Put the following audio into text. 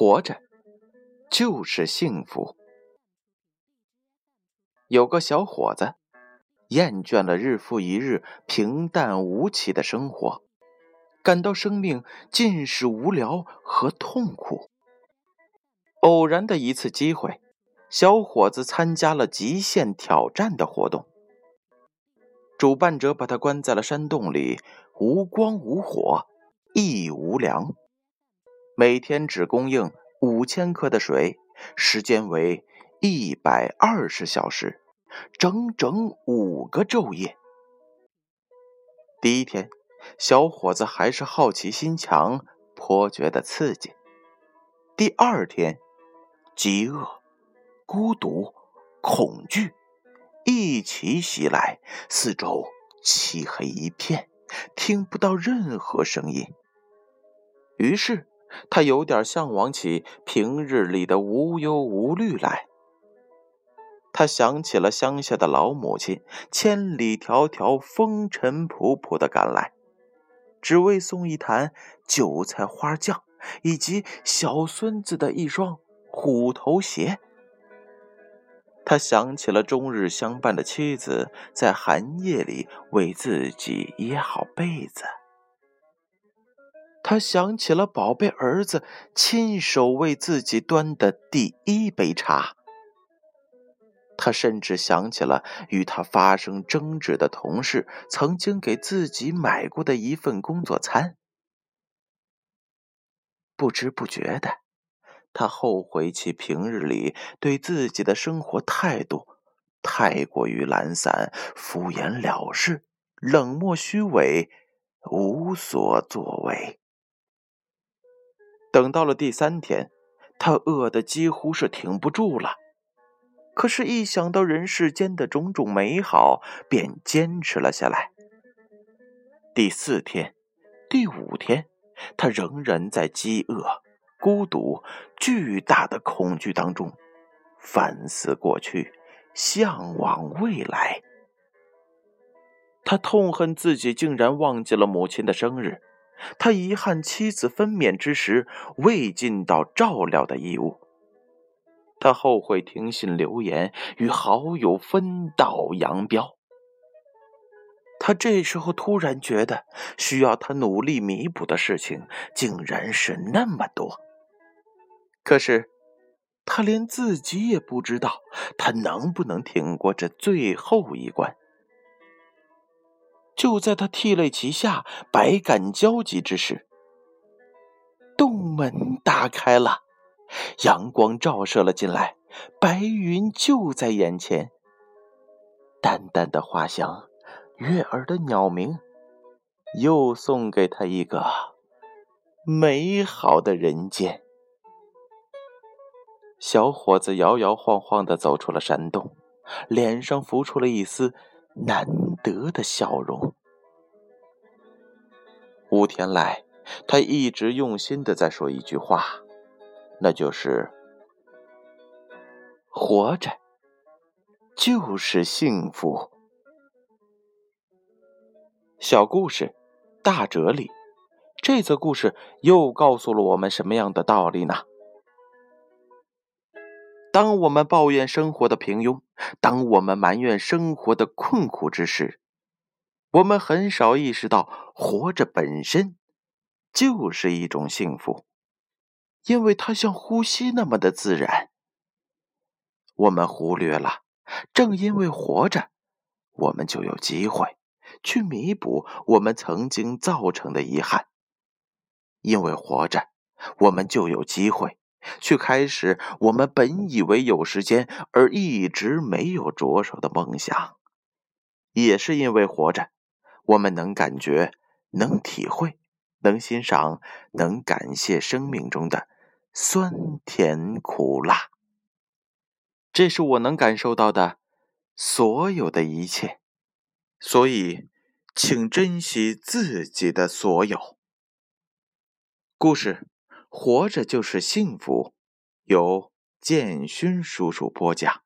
活着就是幸福。有个小伙子厌倦了日复一日平淡无奇的生活，感到生命尽是无聊和痛苦。偶然的一次机会，小伙子参加了极限挑战的活动。主办者把他关在了山洞里，无光无火，亦无粮。每天只供应五千克的水，时间为一百二十小时，整整五个昼夜。第一天，小伙子还是好奇心强，颇觉得刺激。第二天，饥饿、孤独、恐惧一起袭来，四周漆黑一片，听不到任何声音。于是。他有点向往起平日里的无忧无虑来。他想起了乡下的老母亲，千里迢迢、风尘仆仆的赶来，只为送一坛韭菜花酱以及小孙子的一双虎头鞋。他想起了终日相伴的妻子，在寒夜里为自己掖好被子。他想起了宝贝儿子亲手为自己端的第一杯茶，他甚至想起了与他发生争执的同事曾经给自己买过的一份工作餐。不知不觉的，他后悔起平日里对自己的生活态度太过于懒散、敷衍了事、冷漠虚伪、无所作为。等到了第三天，他饿得几乎是挺不住了。可是，一想到人世间的种种美好，便坚持了下来。第四天、第五天，他仍然在饥饿、孤独、巨大的恐惧当中反思过去，向往未来。他痛恨自己竟然忘记了母亲的生日。他遗憾妻子分娩之时未尽到照料的义务，他后悔听信流言与好友分道扬镳。他这时候突然觉得，需要他努力弥补的事情竟然是那么多。可是，他连自己也不知道，他能不能挺过这最后一关。就在他涕泪齐下、百感交集之时，洞门打开了，阳光照射了进来，白云就在眼前。淡淡的花香，悦耳的鸟鸣，又送给他一个美好的人间。小伙子摇摇晃晃的走出了山洞，脸上浮出了一丝。难得的笑容。五天来，他一直用心的在说一句话，那就是：“活着就是幸福。”小故事，大哲理。这则故事又告诉了我们什么样的道理呢？当我们抱怨生活的平庸，当我们埋怨生活的困苦之时，我们很少意识到，活着本身就是一种幸福，因为它像呼吸那么的自然。我们忽略了，正因为活着，我们就有机会去弥补我们曾经造成的遗憾；因为活着，我们就有机会。去开始我们本以为有时间而一直没有着手的梦想，也是因为活着，我们能感觉、能体会、能欣赏、能感谢生命中的酸甜苦辣。这是我能感受到的所有的一切，所以，请珍惜自己的所有。故事。活着就是幸福，由建勋叔叔播讲。